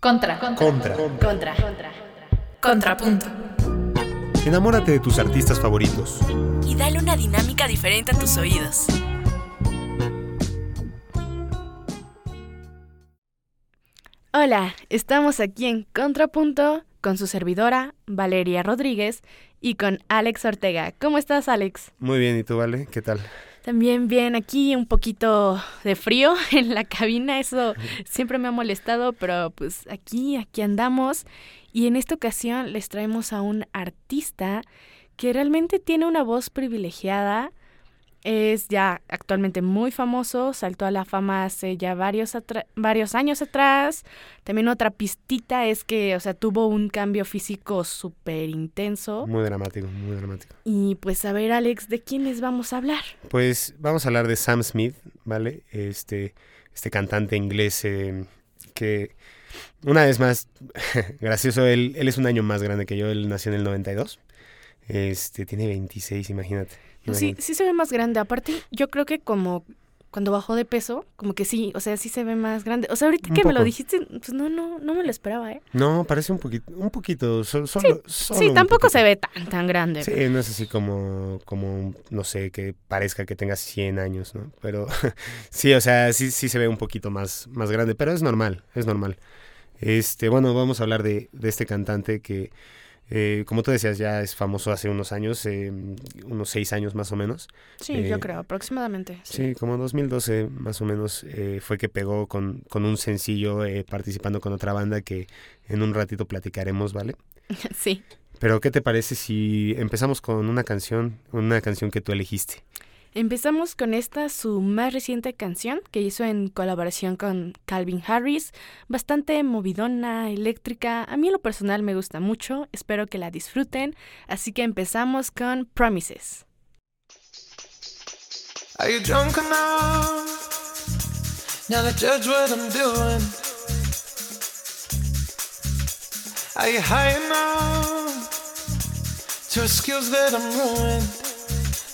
Contra. Contra. Contra. Contrapunto. Enamórate de tus artistas favoritos. Y dale una dinámica diferente a tus oídos. Hola, estamos aquí en Contrapunto con su servidora Valeria Rodríguez y con Alex Ortega. ¿Cómo estás, Alex? Muy bien, ¿y tú, Vale? ¿Qué tal? También bien, aquí un poquito de frío en la cabina, eso siempre me ha molestado, pero pues aquí, aquí andamos. Y en esta ocasión les traemos a un artista que realmente tiene una voz privilegiada, es ya actualmente muy famoso, saltó a la fama hace ya varios, varios años atrás. También otra pistita es que, o sea, tuvo un cambio físico súper intenso. Muy dramático, muy dramático. Y pues a ver, Alex, ¿de quiénes vamos a hablar? Pues vamos a hablar de Sam Smith, ¿vale? Este, este cantante inglés eh, que, una vez más, gracioso, él, él es un año más grande que yo, él nació en el 92. Este, tiene 26, imagínate. Sí, sí se ve más grande. Aparte, yo creo que como cuando bajó de peso, como que sí, o sea, sí se ve más grande. O sea, ahorita que me lo dijiste, pues no, no, no me lo esperaba, ¿eh? No, parece un poquito, un poquito, solo, sí, tampoco se ve tan, tan grande. Sí, no es así como, como, no sé, que parezca que tenga 100 años, ¿no? Pero sí, o sea, sí, sí se ve un poquito más, más grande, pero es normal, es normal. Este, bueno, vamos a hablar de, de este cantante que eh, como tú decías, ya es famoso hace unos años, eh, unos seis años más o menos. Sí, yo eh, creo, aproximadamente. Sí, como en 2012 más o menos fue que pegó con, con un sencillo participando con otra banda que en un ratito platicaremos, ¿vale? sí. Pero ¿qué te parece si empezamos con una canción, una canción que tú elegiste? Empezamos con esta, su más reciente canción, que hizo en colaboración con Calvin Harris, bastante movidona, eléctrica. A mí en lo personal me gusta mucho, espero que la disfruten. Así que empezamos con Promises.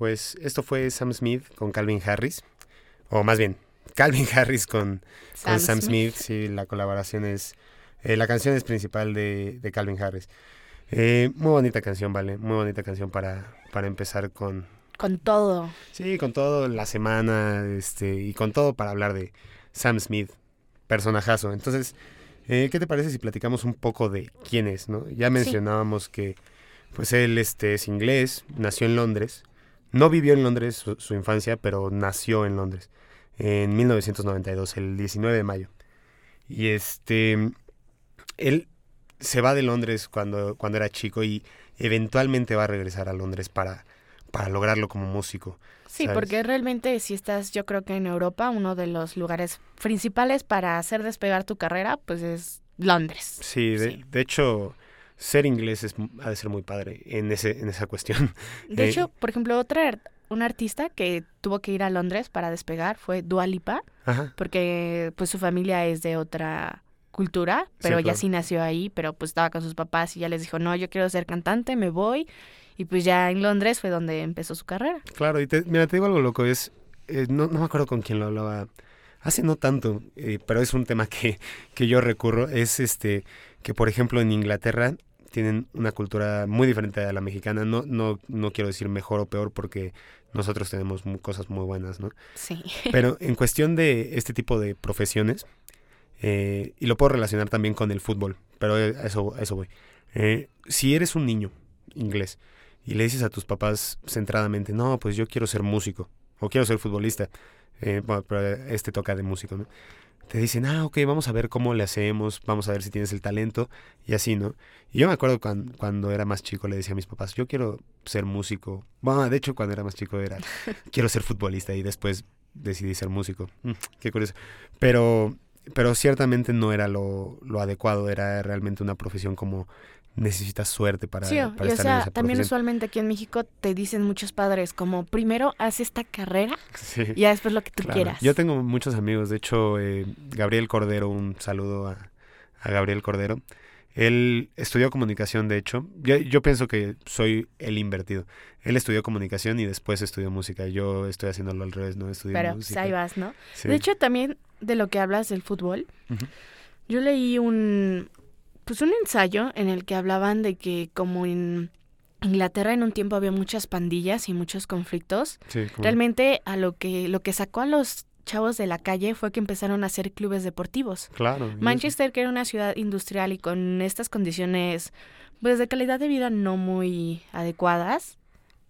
Pues esto fue Sam Smith con Calvin Harris. O más bien, Calvin Harris con Sam con Sam Smith. Smith. Sí, la colaboración es. eh, la canción es principal de, de Calvin Harris. Eh, muy bonita canción, ¿vale? Muy bonita canción para, para empezar con. Con todo. Sí, con todo la semana este, y con todo para hablar de Sam Smith, personajazo. Entonces, eh, ¿qué te parece si platicamos un poco de quién es, no? Ya mencionábamos que pues él este, es inglés, nació en Londres. No vivió en Londres su, su infancia, pero nació en Londres en 1992, el 19 de mayo. Y este, él se va de Londres cuando, cuando era chico y eventualmente va a regresar a Londres para, para lograrlo como músico. Sí, ¿sabes? porque realmente si estás, yo creo que en Europa, uno de los lugares principales para hacer despegar tu carrera, pues es Londres. Sí, de, Sí. de hecho, ser inglés es, ha de ser muy padre en, ese, en esa cuestión. De Eh, hecho, por ejemplo, otra una artista que tuvo que ir a Londres para despegar fue Dua Lipa, Ajá. porque pues su familia es de otra cultura, pero ella claro. sí nació ahí, pero pues estaba con sus papás y ya les dijo, no, yo quiero ser cantante, me voy. Y pues ya en Londres fue donde empezó su carrera. Claro, y te- mira, te digo algo loco, es, eh, no, no me acuerdo con quién lo hablaba, hace no tanto, eh, pero es un tema que, que yo recurro, es este, que por ejemplo en Inglaterra tienen una cultura muy diferente a la mexicana, no, no, no quiero decir mejor o peor porque nosotros tenemos cosas muy buenas, ¿no? Sí. Pero en cuestión de este tipo de profesiones, eh, y lo puedo relacionar también con el fútbol, pero a eso, a eso voy. Eh, si eres un niño inglés y le dices a tus papás centradamente, no, pues yo quiero ser músico o quiero ser futbolista, eh, bueno, pero este toca de músico, ¿no? Te dicen, ah, ok, vamos a ver cómo le hacemos, vamos a ver si tienes el talento y así, ¿no? Y yo me acuerdo cuando, cuando era más chico le decía a mis papás, yo quiero ser músico. Bueno, de hecho cuando era más chico era, quiero ser futbolista y después decidí ser músico. Mm, qué curioso. Pero, pero ciertamente no era lo, lo adecuado, era realmente una profesión como necesitas suerte para, Sí, para y o estar en sea, esa también usualmente aquí en México te dicen muchos padres como primero haz esta carrera Sí. y ya después lo que tú Claro. quieras. Yo tengo muchos amigos, de hecho, eh, Gabriel Cordero, un saludo a, a Gabriel Cordero. Él estudió comunicación, de hecho. Yo, yo pienso que soy el invertido. Él estudió comunicación y después estudió música. Yo estoy haciéndolo al revés, ¿no? Estudié Pero pues, música. ahí vas, ¿no? Sí. De hecho, también de lo que hablas del fútbol, yo leí un pues un ensayo en el que hablaban de que como en Inglaterra en un tiempo había muchas pandillas y muchos conflictos, Sí, como- realmente a lo que lo que sacó a los chavos de la calle fue que empezaron a hacer clubes deportivos. Claro. Manchester, que era una ciudad industrial y con estas condiciones pues de calidad de vida no muy adecuadas,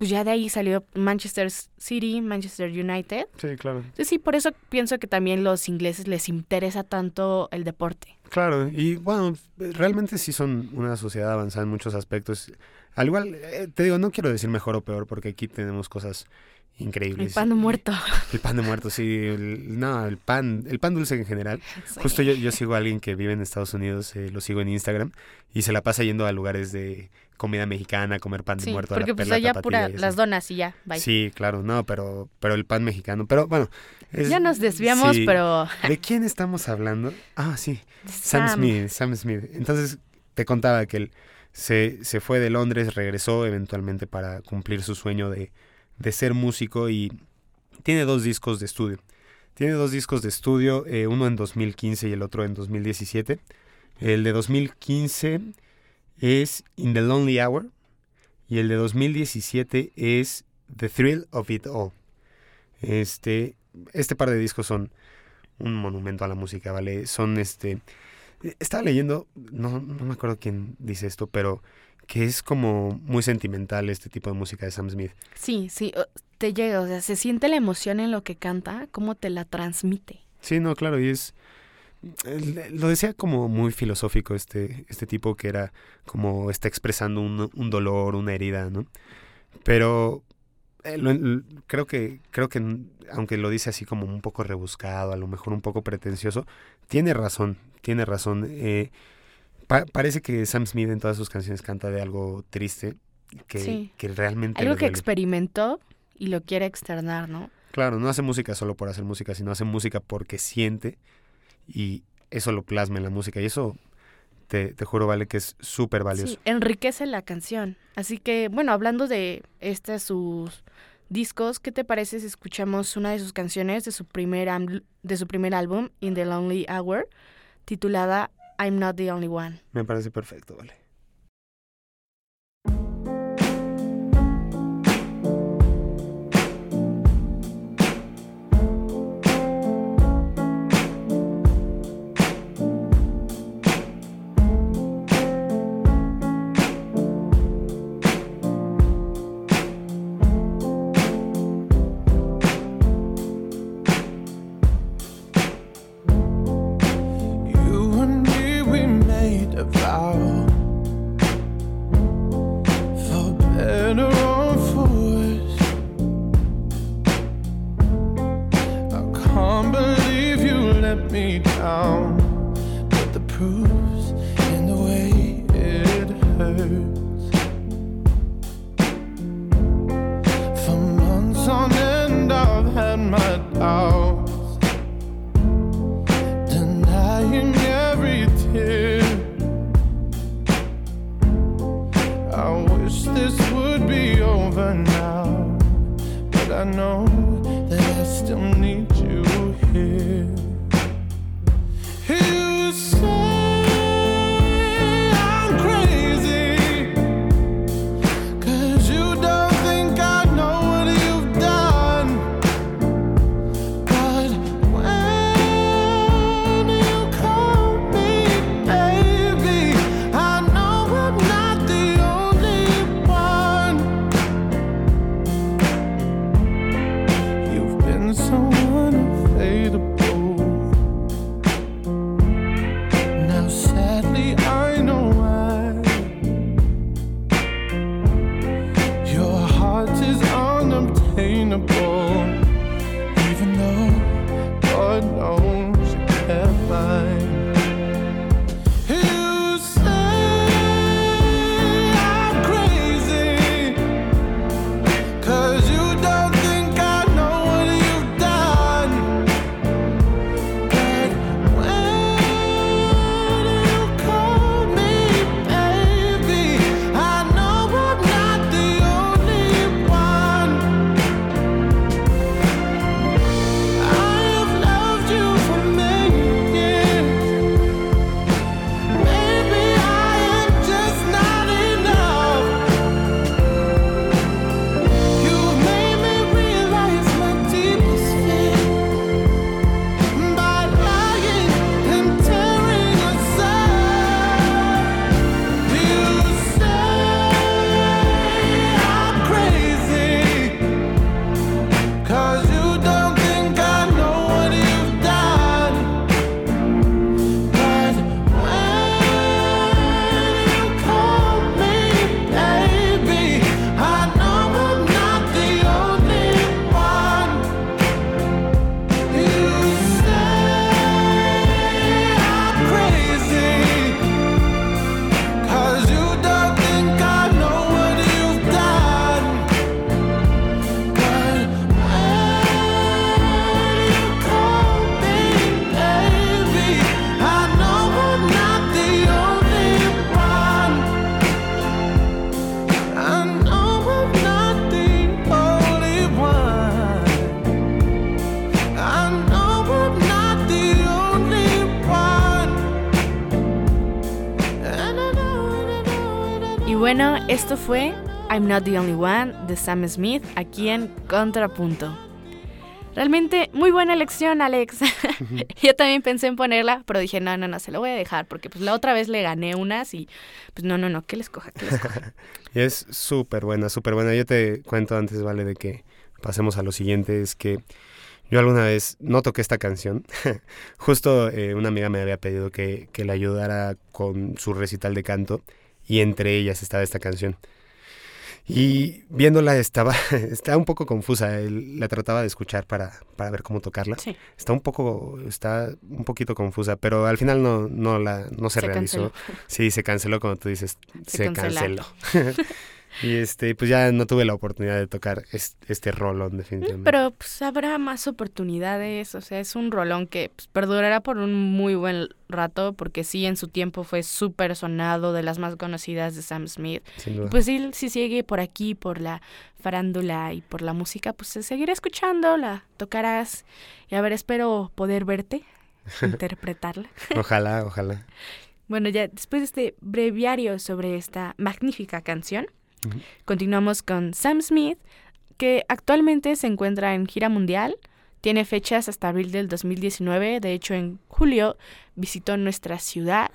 pues ya de ahí salió Manchester City, Manchester United. Sí, claro. Entonces sí, por eso pienso que también los ingleses les interesa tanto el deporte. Claro, y bueno, realmente sí son una sociedad avanzada en muchos aspectos. Al igual, eh, te digo, no quiero decir mejor o peor, porque aquí tenemos cosas El increíbles. pan de muerto. El pan de muerto, sí. el- no, el pan, el pan dulce en general. Sí. Justo yo, yo sigo a alguien que vive en Estados Unidos, eh, lo sigo en Instagram, y se la pasa yendo a lugares de comida mexicana, comer pan de Sí, muerto. a la porque pues perla allá pura las donas y ya, bye. Sí, claro, no, pero, pero el pan mexicano. Pero bueno. es- ya nos desviamos, sí. pero ¿De quién estamos hablando? Ah, sí. Sam, Smith, Sam Smith. Entonces te contaba que él se, se fue de Londres, regresó eventualmente para cumplir su sueño de, de ser músico y tiene dos discos de estudio. Tiene dos discos de estudio, eh, uno en 2015 y el otro en 2017. El de 2015 es In the Lonely Hour y el de 2017 es The Thrill of It All. Este, este par de discos son un monumento a la música, ¿vale? Son este... Estaba leyendo, no, no me acuerdo quién dice esto, pero que es como muy sentimental este tipo de música de Sam Smith. sí, sí, te llega, o sea, se siente la emoción en lo que canta, cómo te la transmite. Sí, no, claro, y es... lo decía como muy filosófico este, este tipo que era como está expresando un, un dolor, una herida, ¿no? Pero eh, lo- creo que creo que aunque lo dice así como un poco rebuscado, a lo mejor un poco pretencioso, tiene razón, tiene razón. Eh, pa- parece que Sam Smith en todas sus canciones canta de algo triste que, Sí. que realmente Algo que experimentó y lo quiere externar, ¿no? Claro, no hace música solo por hacer música, sino hace música porque siente y eso lo plasma en la música. Y eso, te, te juro, vale, que es súper valioso. Sí, enriquece la canción. Así que, bueno, hablando de este sus discos, ¿qué te parece si escuchamos una de sus canciones de su primer de su primer álbum, In the Lonely Hour, titulada I'm Not the Only One? Me parece perfecto, vale. Find. Bueno, esto fue I'm Not the Only One de Sam Smith aquí en Contrapunto. Realmente muy buena elección, Alex. Yo también pensé en ponerla, pero dije, no, no, no, se lo voy a dejar, porque pues la otra vez le gané unas y pues no, no, no, que les coja, que les coja. Y es súper buena, súper buena. Yo te cuento antes, vale, de que pasemos a lo siguiente, es que Yo alguna vez no toqué esta canción. Justo eh, una amiga me había pedido que, que le ayudara con su recital de canto y entre ellas estaba esta canción. Y viéndola estaba, estaba un poco confusa. La trataba de escuchar para, para ver cómo tocarla. Sí. Está un poco, está un poquito confusa, pero al final no, no la, no se, Se realizó. canceló. Sí, se canceló como tú dices, Se se, canceló. y este, pues ya no tuve la oportunidad de tocar es- este rolón definitivamente. Pero pues habrá más oportunidades, o sea, es un rolón que pues, perdurará por un muy buen rato, porque sí, en su tiempo fue súper sonado, de las más conocidas de Sam Smith. sin duda. Pues sí, si sigue por aquí, por la farándula y por la música, pues se seguirá escuchando, la tocarás. Y a ver, espero poder verte, interpretarla. Ojalá, ojalá. Bueno, ya después de este breviario sobre esta magnífica canción, Continuamos con Sam Smith, que actualmente se encuentra en gira mundial. Tiene fechas hasta abril del 2019. De hecho, en julio visitó nuestra ciudad.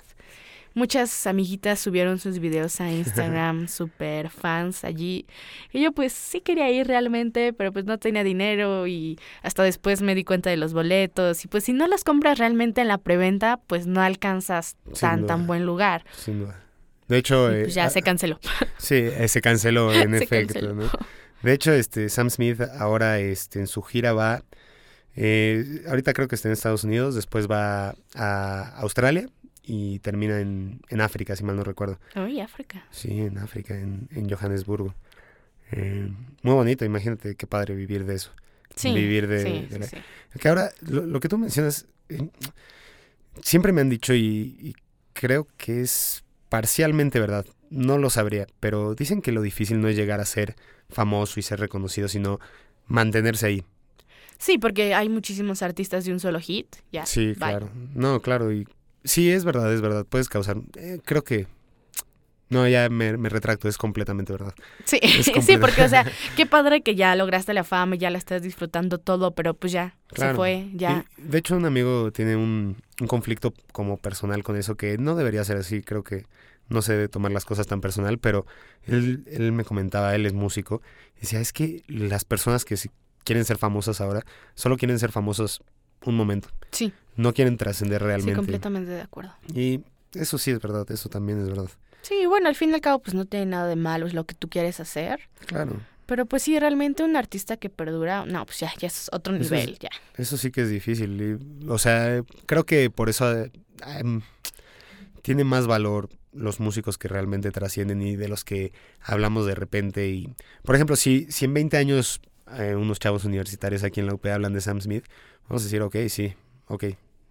Muchas amiguitas subieron sus videos a Instagram, super fans allí. Y yo pues sí quería ir realmente, pero pues no tenía dinero y hasta después me di cuenta de los boletos. Y pues si no los compras realmente en la preventa, pues no alcanzas Sin tan, duda. tan buen lugar. Sin duda. De hecho, eh, pues ya se canceló. sí, eh, se canceló en Se efecto, canceló. ¿no? De hecho, este Sam Smith ahora este, en su gira va, eh, ahorita creo que está en Estados Unidos, después va a Australia y termina en, en África, si mal no recuerdo. Uy, África. Sí, en África, en, en Johannesburgo. Eh, muy bonito, imagínate qué padre vivir de eso. Sí. Vivir de- sí, de la- sí. Que ahora, lo, lo que tú mencionas, eh, siempre me han dicho y, y creo que es parcialmente verdad. No lo sabría, pero dicen que lo difícil no es llegar a ser famoso y ser reconocido, sino mantenerse ahí. Sí, porque hay muchísimos artistas de un solo hit. Ya. Sí, bye. claro. No, claro. Y sí, es verdad, es verdad. Puedes causar. eh, creo que. No, ya me, me retracto, es completamente verdad. Sí, sí, porque, o sea, qué padre que ya lograste la fama y ya la estás disfrutando todo, pero pues ya, se fue, ya. Y, de hecho, un amigo tiene un, un conflicto como personal con eso que no debería ser así. Creo que no se debe tomar las cosas tan personal, pero él, él me comentaba, él es músico, y decía, es que las personas que si- quieren ser famosas ahora, solo quieren ser famosos un momento, Sí, no quieren trascender sí, realmente. completamente de acuerdo. y eso sí es verdad, eso también es verdad. Sí, bueno, al fin y al cabo, pues no tiene nada de malo, es lo que tú quieres hacer. Claro, Pero pues sí, realmente un artista que perdura, no, pues ya, ya es otro Eso es- nivel, ya. eso sí que es difícil. y, o sea, creo que por eso eh, tiene más valor los músicos que realmente trascienden y de los que hablamos de repente. Y, por ejemplo, si, si en 20 años eh, unos chavos universitarios aquí en la UP hablan de Sam Smith, vamos a decir, ok, sí, ok,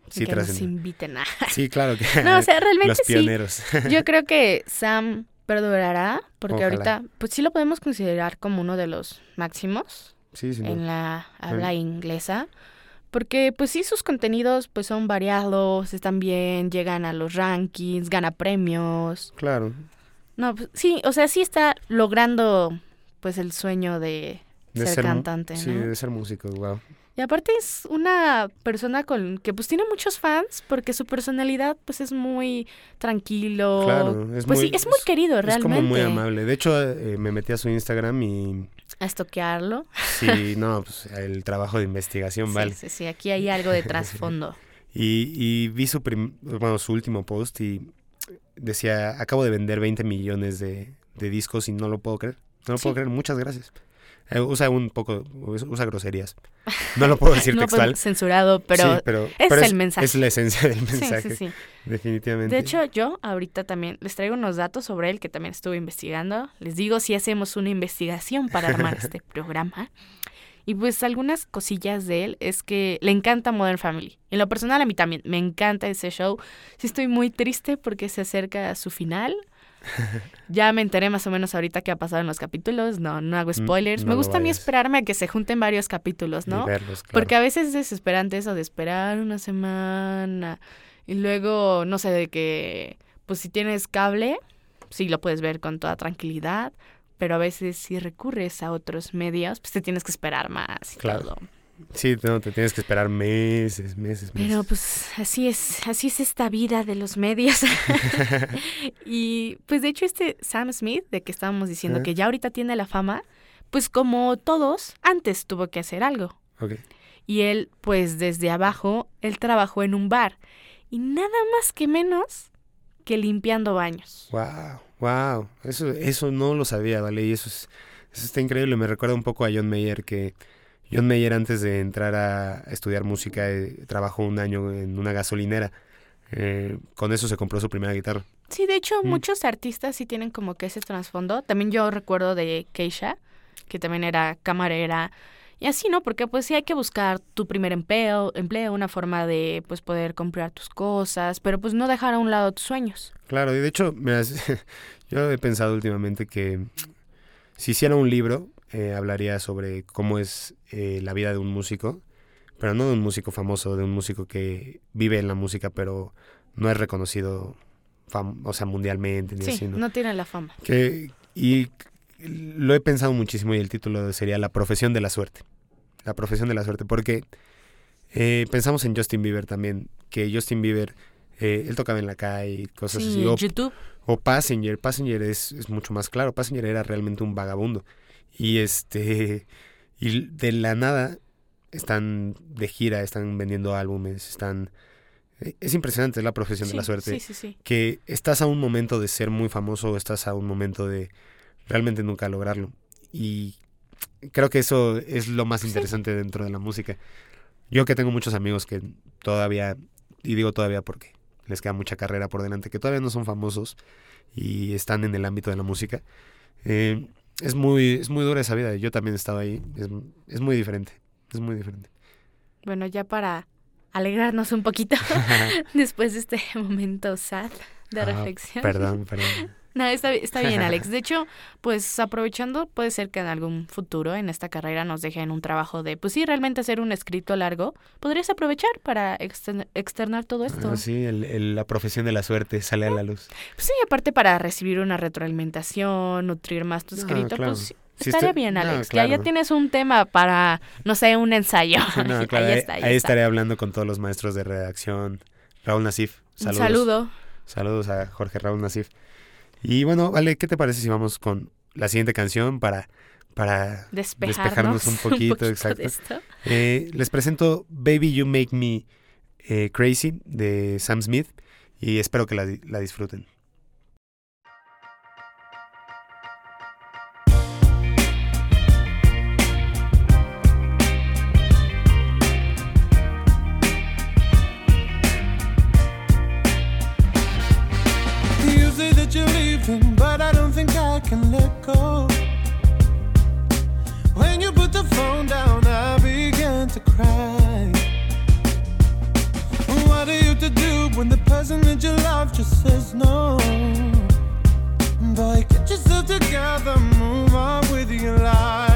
sí que nos inviten a... Sí, claro que No, o sea, realmente los sí. pioneros. Yo creo que Sam perdurará, porque Ojalá. ahorita, pues sí lo podemos considerar como uno de los máximos sí, duda. en la habla inglesa. Porque pues sí, sus contenidos pues son variados, están bien, llegan a los rankings, gana premios. Claro, No, pues, sí, o sea, sí está logrando pues el sueño de, de ser, cantante, Sí, de ser músico, wow. Y aparte es una persona con que pues tiene muchos fans porque su personalidad pues es muy tranquilo. Claro, es pues muy- sí, es muy es- querido Es realmente. como muy amable. De hecho, eh, me metí a su Instagram y A estoquearlo. sí, no, pues el trabajo de investigación, vale. Sí, sí, sí, aquí hay algo de trasfondo. Y, y vi su, prim- bueno, su último post y decía, acabo de vender 20 millones de, de discos y no lo puedo creer. No lo Sí. puedo creer, muchas gracias. Eh, usa un poco, usa groserías. No lo puedo decir no textual. podemos censurado, pero Sí, pero, es pero el mensaje. Es la esencia del mensaje, sí, sí. definitivamente. De hecho, yo ahorita también les traigo unos datos sobre él que también estuve investigando. Les digo si hacemos una investigación para armar este programa. Y pues algunas cosillas de él es que le encanta Modern Family. En lo personal a mí también me encanta ese show. Sí estoy muy triste porque se acerca a su final. Ya me enteré más o menos ahorita qué ha pasado en los capítulos. No, no hago spoilers. no me gusta a mí esperarme a que se junten varios capítulos, ¿no? verlos, claro. Porque a veces es desesperante eso de esperar una semana y luego, no sé, de que, pues si tienes cable, sí lo puedes ver con toda tranquilidad, pero a veces si recurres a otros medios, pues te tienes que esperar más y Claro. todo. Sí, no, te tienes que esperar meses, meses, meses. Pero pues así es, así es esta vida de los medios. y pues de hecho este Sam Smith, de que estábamos diciendo que ya ahorita tiene la fama, pues como todos, antes tuvo que hacer algo. Y él, pues desde abajo, él trabajó en un bar y nada más que menos que limpiando baños. Wow, wow. Eso, eso no lo sabía, ¿vale? Y eso, es, eso está increíble. Me recuerda un poco a John Mayer, que John Mayer antes de entrar a estudiar música eh, trabajó un año en una gasolinera. Eh, con eso se compró su primera guitarra. Sí, de hecho, Mm. muchos artistas sí tienen como que ese trasfondo. También yo recuerdo de Keisha, que también era camarera. Y así, ¿no? Porque pues sí hay que buscar tu primer empleo, empleo, una forma de pues poder comprar tus cosas, pero pues no dejar a un lado tus sueños. Claro, y de hecho, mira, yo he pensado últimamente que si hiciera un libro, eh, hablaría sobre cómo es eh, la vida de un músico, pero no de un músico famoso, de un músico que vive en la música, pero no es reconocido, o sea, mundialmente, ni Sí, así, ¿no? no tienen la fama. Que, y lo he pensado muchísimo y el título sería La profesión de la suerte. La profesión de la suerte, porque eh, pensamos en Justin Bieber también, que Justin Bieber, eh, él tocaba en la calle, cosas Sí, así, o, YouTube. o Passenger, Passenger es, es mucho más claro, Passenger era realmente un vagabundo. Y este, y de la nada están de gira, están vendiendo álbumes, están... eh, Es impresionante, es la profesión de la suerte Sí, sí, sí. que estás a un momento de ser muy famoso o estás a un momento de realmente nunca lograrlo. Y creo que eso es lo más Sí. interesante dentro de la música. Yo que tengo muchos amigos que todavía, y digo todavía porque les queda mucha carrera por delante, que todavía no son famosos y están en el ámbito de la música, eh, es, muy, es muy dura esa vida. Yo también he estado ahí. Es, es muy diferente. Es muy diferente. Bueno, ya para alegrarnos un poquito después de este momento sad de Ah, reflexión. Perdón, perdón. No, está, está bien, Alex. De hecho, pues aprovechando, puede ser que en algún futuro en esta carrera nos dejen un trabajo de, pues sí, realmente hacer un escrito largo. Podrías aprovechar para externar todo esto. Ah, sí, el- el- la profesión de la suerte sale a la luz. Pues sí, aparte para recibir una retroalimentación, nutrir más tu No, escrito, claro. pues estaría estoy- bien, no, Alex. ya claro. tienes un tema para, no sé, un ensayo. No, claro, ahí está, ahí, ahí está. estaré hablando con todos los maestros de redacción. Raúl Nasif, Un saludos. saludo. Saludos a Jorge Raúl Nasif. Y bueno, vale, ¿qué te parece si vamos con la siguiente canción para, para Despejarnos, despejarnos un poquito, exacto. de esto. Eh, les presento Baby You Make Me eh, Crazy de Sam Smith y espero que la, la disfruten. You're but I don't think I can let go. When you put the phone down, I began to cry. What are you to do when the person that you love just says no? Boy, get yourself together, move on with your life.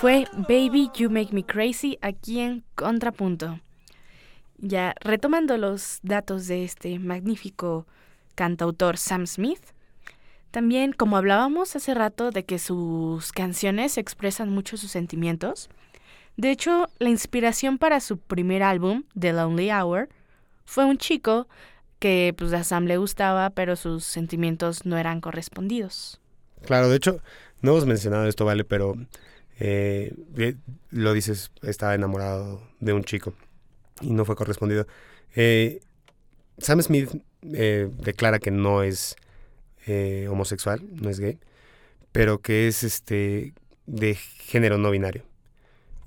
Fue Baby You Make Me Crazy aquí en Contrapunto. Ya retomando los datos de este magnífico cantautor Sam Smith, también como hablábamos hace rato de que sus canciones expresan mucho sus sentimientos, de hecho la inspiración para su primer álbum, The Lonely Hour, fue un chico que pues a Sam le gustaba, pero sus sentimientos no eran correspondidos. Claro, de hecho, no hemos mencionado esto, ¿vale? Pero eh, eh, lo dices, estaba enamorado de un chico y no fue correspondido. Eh, Sam Smith eh, declara que no es eh, homosexual, no es gay, pero que es este de género no binario.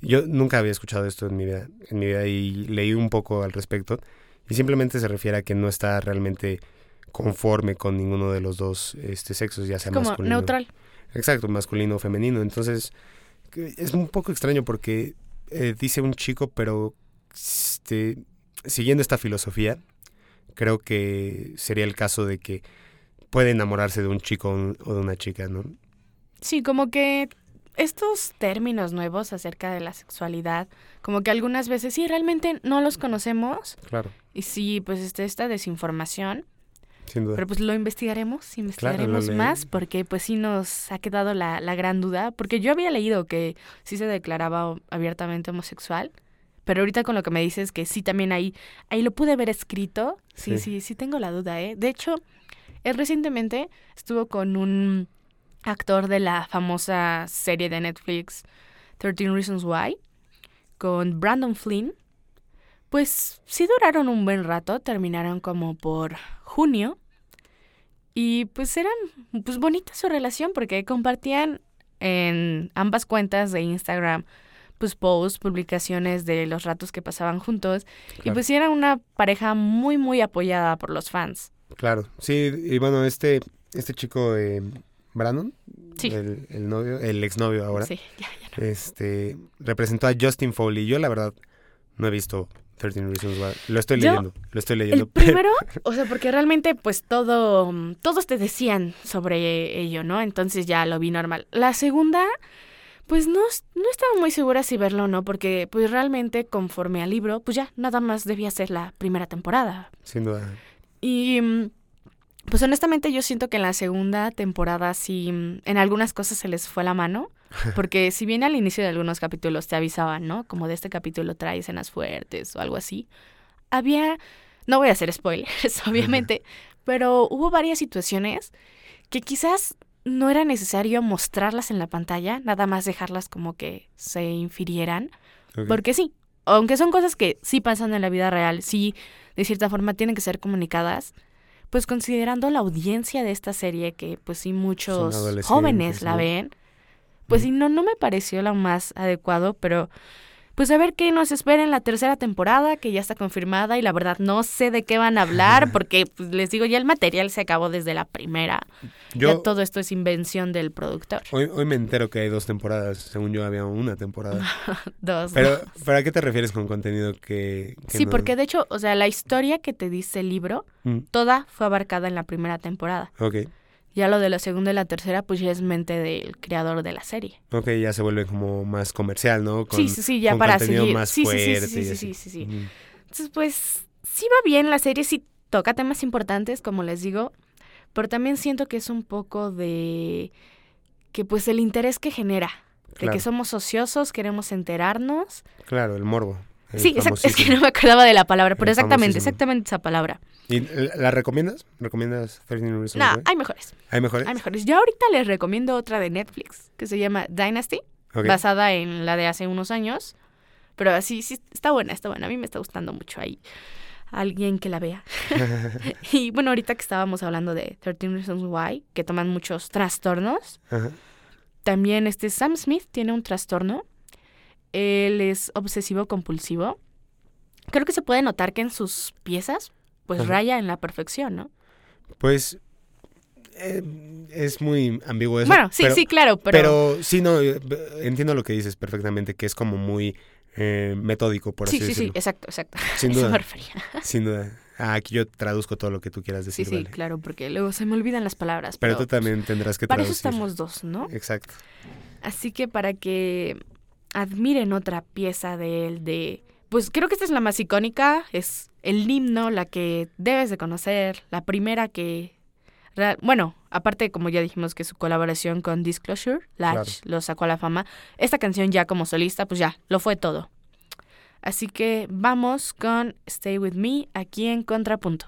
Yo nunca había escuchado esto en mi vida, en mi vida y leí un poco al respecto y simplemente se refiere a que no está realmente conforme con ninguno de los dos este, sexos, ya sea Como masculino. neutral. Exacto, masculino o femenino. Entonces, es un poco extraño porque eh, dice un chico, pero este, siguiendo esta filosofía, creo que sería el caso de que puede enamorarse de un chico o de una chica, ¿no? Sí, como que estos términos nuevos acerca de la sexualidad, como que algunas veces sí, realmente no los conocemos. Claro, y sí, pues está esta desinformación, sin duda. pero pues lo investigaremos, investigaremos más porque pues sí nos ha quedado la, la gran duda, porque yo había leído que sí se declaraba abiertamente homosexual, pero ahorita con lo que me dices que sí también ahí, ahí lo pude ver escrito, sí, Sí. sí, sí tengo la duda, ¿eh? De hecho, él recientemente estuvo con un actor de la famosa serie de Netflix 13 Reasons Why, con Brandon Flynn. Pues sí duraron un buen rato, terminaron como por junio. Y pues eran pues bonita su relación porque compartían en ambas cuentas de Instagram pues posts, publicaciones de los ratos que pasaban juntos y pues era una pareja muy muy apoyada por los fans. Claro, sí, y bueno, este, este chico, eh, Brandon, Sí. el, el novio, el exnovio ahora, Sí, ya, ya. este, representó a Justin Foley. Yo la verdad no he visto 13 Reasons Why. Lo estoy Yo- leyendo, lo estoy El leyendo. primero, o sea, porque realmente pues todo, todos te decían sobre ello, ¿no? Entonces ya lo vi normal. La segunda, pues no, no estaba muy segura si verlo o no, porque pues realmente conforme al libro, pues ya nada más debía ser la primera temporada. Sin duda. Y pues honestamente yo siento que en la segunda temporada sí, en algunas cosas se les fue la mano, porque si bien al inicio de algunos capítulos te avisaban, ¿no? Como de este capítulo trae escenas fuertes o algo así, había, no voy a hacer spoilers, obviamente, pero hubo varias situaciones que quizás no era necesario mostrarlas en la pantalla, nada más dejarlas como que se infirieran, porque sí, aunque son cosas que sí pasan en la vida real, sí, de cierta forma tienen que ser comunicadas, pues considerando la audiencia de esta serie, que pues sí muchos jóvenes la ¿no? ven, pues sí, no, no me pareció lo más adecuado, pero pues a ver qué nos espera en la tercera temporada, que ya está confirmada, y la verdad no sé de qué van a hablar, porque pues, les digo, ya el material se acabó desde la primera. Yo ya todo esto es invención del productor. hoy, hoy me entero que hay dos temporadas. Según yo había una temporada. Dos. Pero, ¿pero a qué te refieres con contenido que, que Sí, no- porque de hecho, o sea, la historia que te dice el libro, Mm, toda fue abarcada en la primera temporada. ok, Ya lo de la segunda y la tercera, pues ya es mente del creador de la serie. ok, ya se vuelve como más comercial, ¿no? Con, sí, sí, sí, ya con para seguir. más sí, sí, sí, fuerte sí, sí, sí, sí, sí. Mm, Entonces, pues sí va bien la serie, sí toca temas importantes, como les digo, pero también siento que es un poco de que pues el interés que genera, de Claro. que somos ociosos, queremos enterarnos. Claro, el morbo. Sí, es que no me acordaba de la palabra, pero El exactamente, famosísimo. exactamente esa palabra. ¿Y la recomiendas? ¿Recomiendas 13 Reasons No, Why? hay mejores, ¿Hay mejores? hay mejores. Yo ahorita les recomiendo otra de Netflix que se llama Dynasty. Basada en la de hace unos años. Pero así, sí, está buena, está buena. A mí me está gustando mucho ahí. Alguien que la vea. y bueno, ahorita que estábamos hablando de 13 Reasons Why, que toman muchos trastornos, Ajá. también este Sam Smith tiene un trastorno. Él es obsesivo compulsivo. Creo que se puede notar que en sus piezas, pues Ajá. raya en la perfección, ¿no? Pues eh, es muy ambiguo eso. bueno, sí, pero- sí, claro, pero, Pero sí, no, eh, entiendo lo que dices perfectamente, que es como muy eh, metódico, por sí, así sí, sí, decirlo. exacto, exacto. Sin eso duda. me refería. Sin duda. Ah, aquí yo traduzco todo lo que tú quieras Sí, decir, sí, vale. claro, porque luego se me olvidan las palabras. Pero Pero, tú también tendrás que para eso traducir. estamos dos, ¿no? Exacto. Así que para que admiren otra pieza de él, de... Pues creo que esta es la más icónica, es el himno, la que debes de conocer, la primera que... Bueno, aparte como ya dijimos que su colaboración con Disclosure, Latch, Claro. lo sacó a la fama, esta canción ya como solista, pues ya, lo fue todo. Así que vamos con Stay With Me aquí en Contrapunto.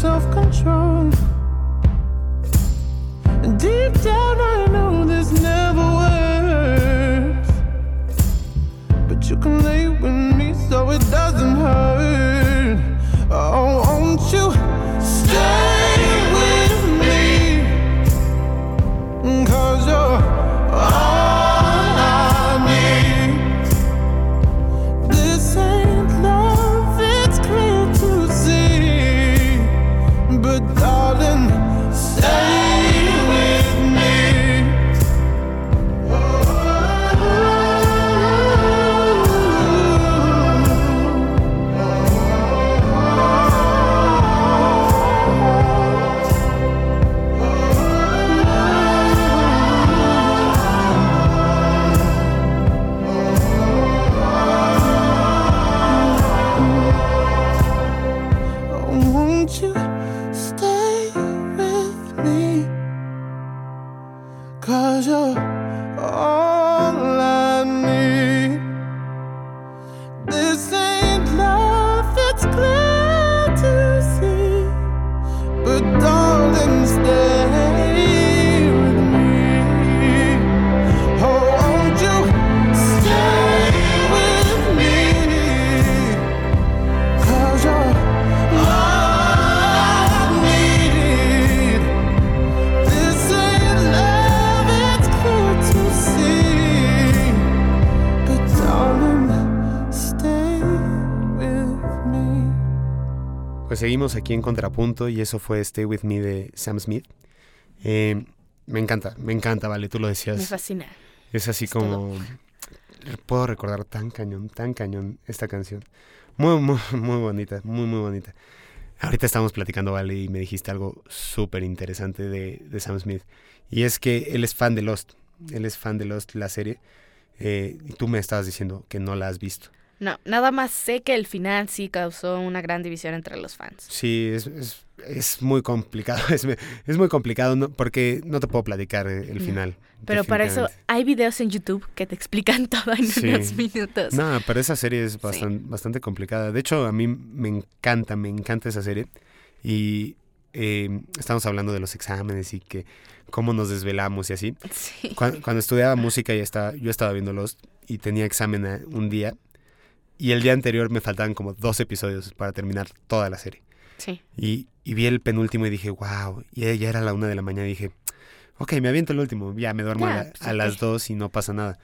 self control. Deep down, I know this never works. But you can lay with me so it doesn't hurt. Oh, won't you Pues seguimos aquí en Contrapunto y eso fue Stay With Me de Sam Smith. Eh, me encanta, me encanta, vale, tú lo Me decías. fascina. Es así Es como... Puedo recordar tan cañón, tan cañón esta canción. Muy, muy, muy bonita, muy, muy bonita. Ahorita estamos platicando, Vale, y me dijiste algo súper interesante de, de Sam Smith. Y es que él es fan de Lost. Él es fan de Lost, la serie. Eh, y tú me estabas diciendo que no la has visto. No, nada más sé que el final sí causó una gran división entre los fans. Sí, es, es, es muy complicado. Es, es muy complicado ¿no? porque no te puedo platicar el No. final. Pero para eso hay videos en YouTube que te explican todo en Sí. unos minutos. No, pero esa serie es bastante, bastante complicada. De hecho, a mí me encanta, me encanta esa serie. Y eh, estamos hablando de los exámenes y que cómo nos desvelamos y así. Sí. Cuando, cuando estudiaba música ya estaba, yo estaba viendo Lost y tenía examen un día. Y el día anterior me faltaban como dos episodios para terminar toda la serie. Sí. Y, y vi el penúltimo y dije, wow. Y ya era la una de la mañana y dije, ok, me aviento el último. Ya me duermo a, pues, a las dos y no pasa nada.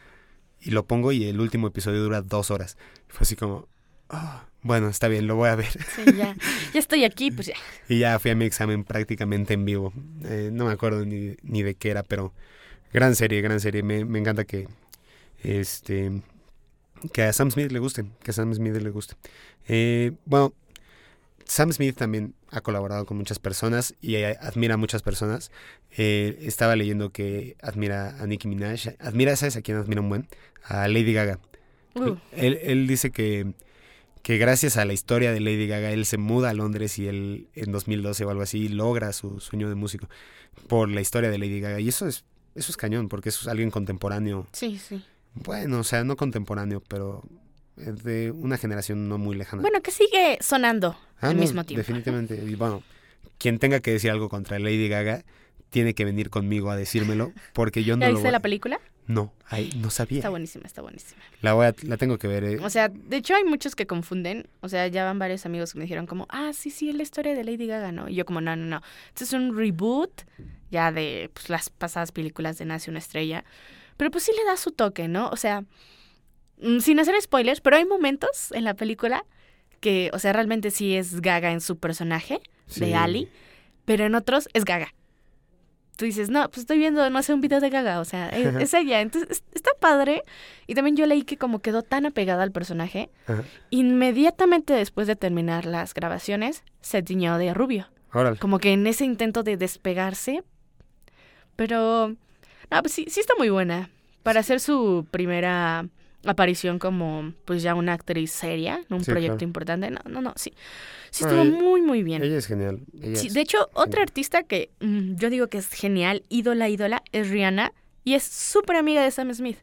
Y lo pongo y el último episodio dura dos horas. Fue así como, "Ah, bueno, está bien, lo voy a ver. Sí, ya. Ya estoy aquí, pues ya. Y ya fui a mi examen prácticamente en vivo. Eh, no me acuerdo ni, ni de qué era, pero gran serie, gran serie. Me, me encanta que este que a Sam Smith le guste, que a Sam Smith le guste. Eh, bueno, Sam Smith también ha colaborado con muchas personas y admira a muchas personas. Eh, estaba leyendo que admira a Nicki Minaj. Admira, ¿sabes a quién admira un buen? A Lady Gaga. Uh, Él, él dice que, que gracias a la historia de Lady Gaga, él se muda a Londres y él en 2012 o algo así logra su sueño de músico por la historia de Lady Gaga. Y eso es, eso es cañón, porque eso es alguien contemporáneo. Sí, sí. Bueno, o sea, no contemporáneo, pero de una generación no muy lejana. Bueno, que sigue sonando Ah, al no, mismo tiempo. Definitivamente. Y bueno, quien tenga que decir algo contra Lady Gaga tiene que venir conmigo a decírmelo, porque yo no ¿Ya lo viste voy- la película? No, ay, no sabía. Está buenísima, está buenísima. La voy a- la tengo que ver. eh. O sea, de hecho hay muchos que confunden. O sea, ya van varios amigos que me dijeron como, ah, sí, sí, es la historia de Lady Gaga, ¿no? Y yo como, no, no, no. Este es un reboot ya de pues, las pasadas películas de Nace una estrella. Pero pues sí le da su toque, ¿no? O sea, mm, sin hacer spoilers, pero hay momentos en la película que, o sea, realmente sí es Gaga en su personaje Sí. de Ali, pero en otros es Gaga. Tú dices, no, pues estoy viendo, no sé, un video de Gaga, o sea, es, es ella. Entonces, es- está padre. Y también yo leí que como quedó tan apegada al personaje, Ajá. inmediatamente después de terminar las grabaciones, se tiñó de rubio. Órale. Como que en ese intento de despegarse. Pero, no, pues sí, sí está muy buena. Para hacer su primera aparición como, pues ya una actriz seria, un Sí, proyecto claro. importante. No, no, no, sí. Sí estuvo muy, muy bien. Ella es genial. ella Sí, es- de hecho, otra artista que mm, yo digo que es genial, ídola, ídola, es Rihanna y es súper amiga de Sam Smith.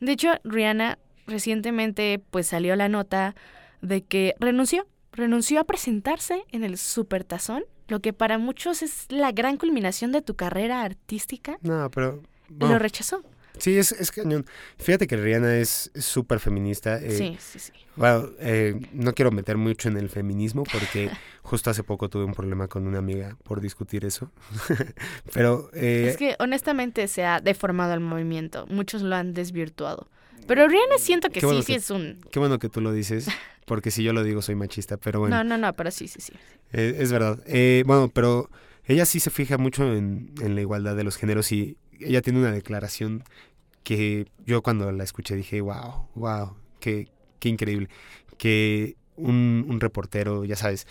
De hecho, Rihanna recientemente pues salió la nota de que renunció, renunció a presentarse en el Supertazón, lo que para muchos es la gran culminación de tu carrera artística, No, pero... bueno, lo rechazó. sí, es, es cañón. Fíjate que Rihanna es es súper feminista. eh, sí, sí, sí. Bueno, eh, no quiero meter mucho en el feminismo porque justo hace poco tuve un problema con una amiga por discutir eso. Pero eh, Es que honestamente se ha deformado el movimiento, muchos lo han desvirtuado. Pero Rihanna siento que Qué bueno sí, sí que- es un... qué bueno que tú lo dices, porque si yo lo digo soy machista, pero bueno, No, no, no, pero sí, sí, sí. eh, es verdad. Eh, bueno, pero ella sí se fija mucho en, en la igualdad de los géneros y ella tiene una declaración que yo cuando la escuché dije, wow, wow, qué, qué increíble. Que un, un reportero, ya sabes,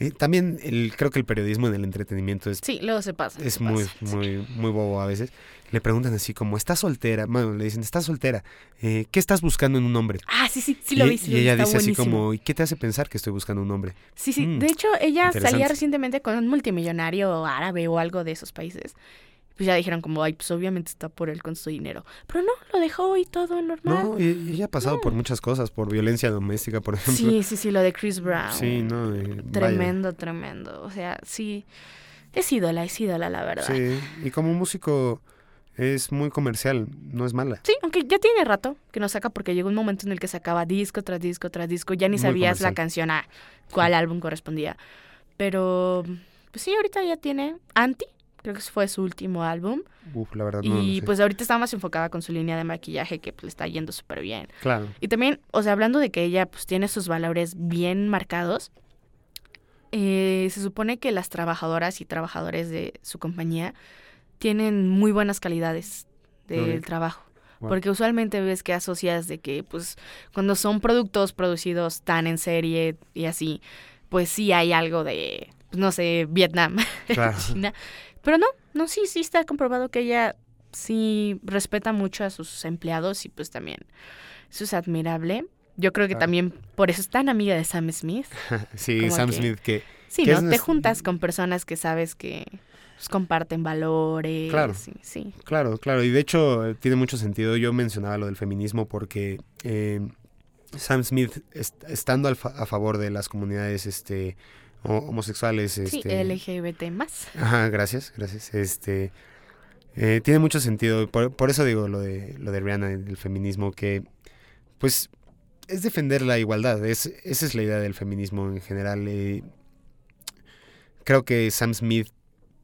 eh, también el, creo que el periodismo en el entretenimiento es Sí, luego se pasa. es se muy, pasa. muy, muy bobo a veces. Le preguntan así como, ¿estás soltera? Bueno, le dicen, ¿estás soltera? Eh, ¿Qué estás buscando en un hombre? Ah, sí, sí, sí y, lo vi. y vi, ella dice así como, ¿y qué te hace pensar que estoy buscando un hombre? Sí, sí. Mm, De hecho, ella salía recientemente con un multimillonario árabe o algo de esos países. Pues ya dijeron como, ay, pues obviamente está por él con su dinero. Pero no, lo dejó y todo normal. No, y, ella ha pasado por muchas cosas, por violencia doméstica, por ejemplo. Sí, sí, sí, lo de Chris Brown. Sí, no, eh, vaya. Tremendo, tremendo. O sea, sí. Es ídola, es ídola, la verdad. Sí. Sí, y como músico es muy comercial, no es mala. aunque ya tiene rato que no saca porque llegó un momento en el que sacaba disco tras disco tras disco. Ya ni Muy sabías la canción a cuál álbum correspondía. Pero, pues sí, ahorita ya tiene Anti. Creo que fue su último álbum. Uf, la verdad no, no y sé. pues ahorita está más enfocada con su línea de maquillaje que pues, le está yendo súper bien. Claro, Y también, o sea, hablando de que ella pues tiene sus valores bien marcados, eh, se supone que las trabajadoras y trabajadores de su compañía tienen muy buenas calidades del trabajo. Wow. Porque usualmente ves que asocias de que, pues, cuando son productos producidos tan en serie y así, pues sí hay algo de, pues, no sé, Vietnam, claro. China. Pero no, no, sí, sí está comprobado que ella sí respeta mucho a sus empleados y pues también eso es admirable. Yo creo que Claro. también por eso es tan amiga de Sam Smith. Sí, Como Sam que- Smith que Sí, Que ¿no? Te juntas con personas que sabes que pues, comparten valores. Claro. Sí, sí. Claro, claro, y de hecho eh, tiene mucho sentido. Yo mencionaba lo del feminismo porque eh, Sam Smith, est- estando al fa- a favor de las comunidades este, homosexuales, Sí, este, LGBT más. Ajá, gracias, gracias. Este eh, tiene mucho sentido. Por, por eso digo lo de lo de Rihanna del feminismo, que pues es defender la igualdad. Es, esa es la idea del feminismo en general. eh. creo que Sam Smith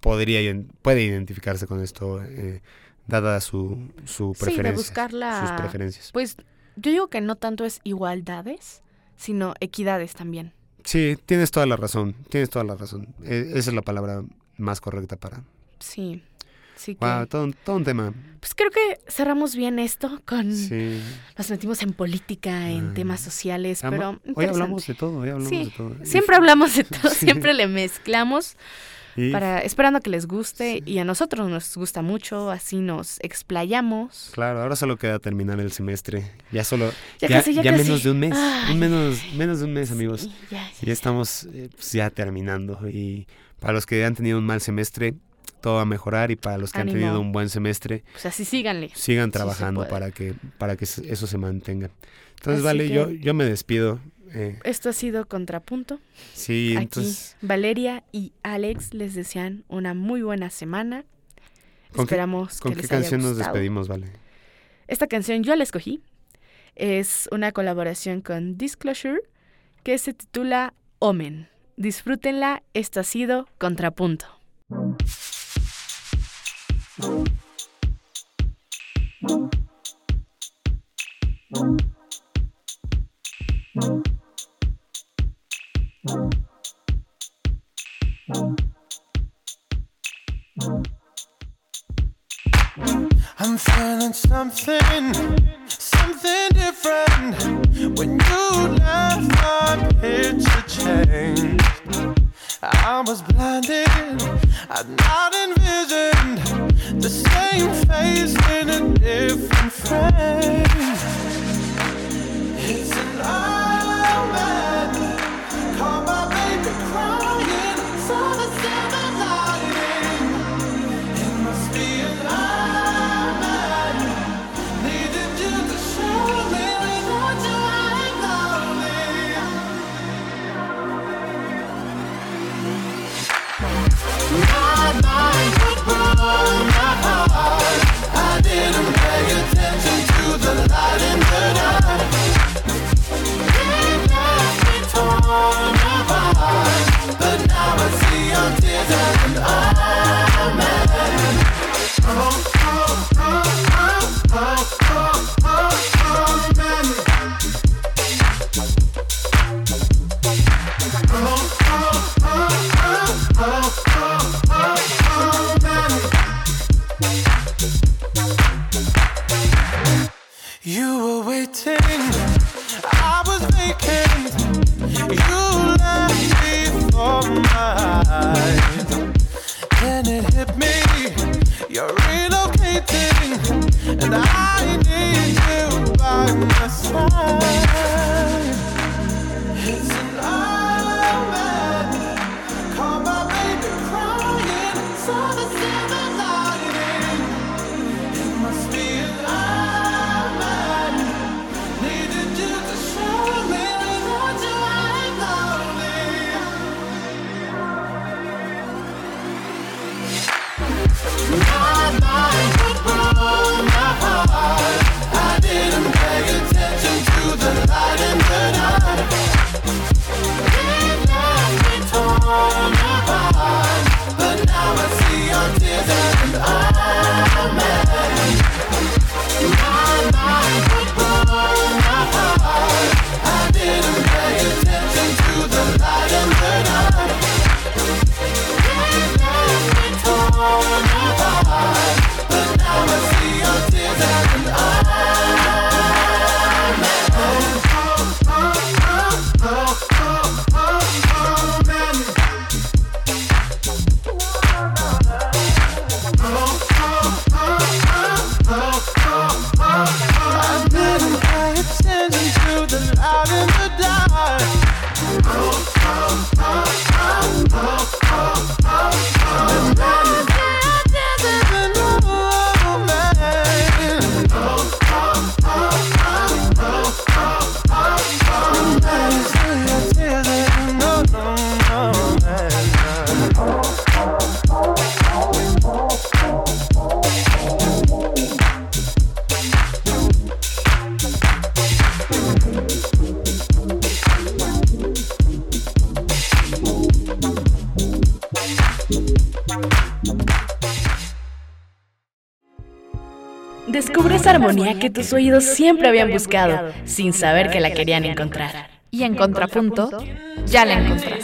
podría puede identificarse con esto, eh, dada su, su Sí, de preferencia. buscar la- Sus preferencias. Pues yo digo que no tanto es igualdades, sino equidades también. Sí, tienes toda la razón. Tienes toda la razón. Eh, esa es la palabra más correcta para. Sí. Sí que... Wow, todo, un- todo un tema. Pues creo que cerramos bien esto con... Sí. Nos metimos en política, en Ah. temas sociales, Ama- pero Hoy hablamos de todo, hoy hablamos Sí, de todo. Y Siempre hablamos de todo, Sí. siempre le mezclamos. Y para, esperando que les guste y a nosotros nos gusta mucho, así nos explayamos. claro, ahora solo queda terminar el semestre. Ya solo, Ya ya, casi, ya ya casi. menos de un mes, Ay. un menos, menos de un mes, amigos. Sí, ya, estamos eh, pues, ya terminando. Y para los que han tenido un mal semestre, todo va a mejorar. Y para los que han tenido un buen semestre, Pues así síganle. sigan trabajando para que para que eso se mantenga. Entonces, Así vale, que- yo, yo me despido. Eh, Esto ha sido Contrapunto. sí, Aquí entonces, Valeria y Alex les desean una muy buena semana. ¿Con qué- Esperamos ¿con que qué les haya canción nos despedimos, vale? Esta canción yo la escogí. Es una colaboración con Disclosure que se titula Omen. Disfrútenla, esto ha sido Contrapunto. I'm feeling something, something different. When you left, my picture changed. I was blinded, I'd not envisioned the same face in a different frame. Que tus oídos siempre habían buscado, sin saber que la querían encontrar. Y en contrapunto, ya la encontraste.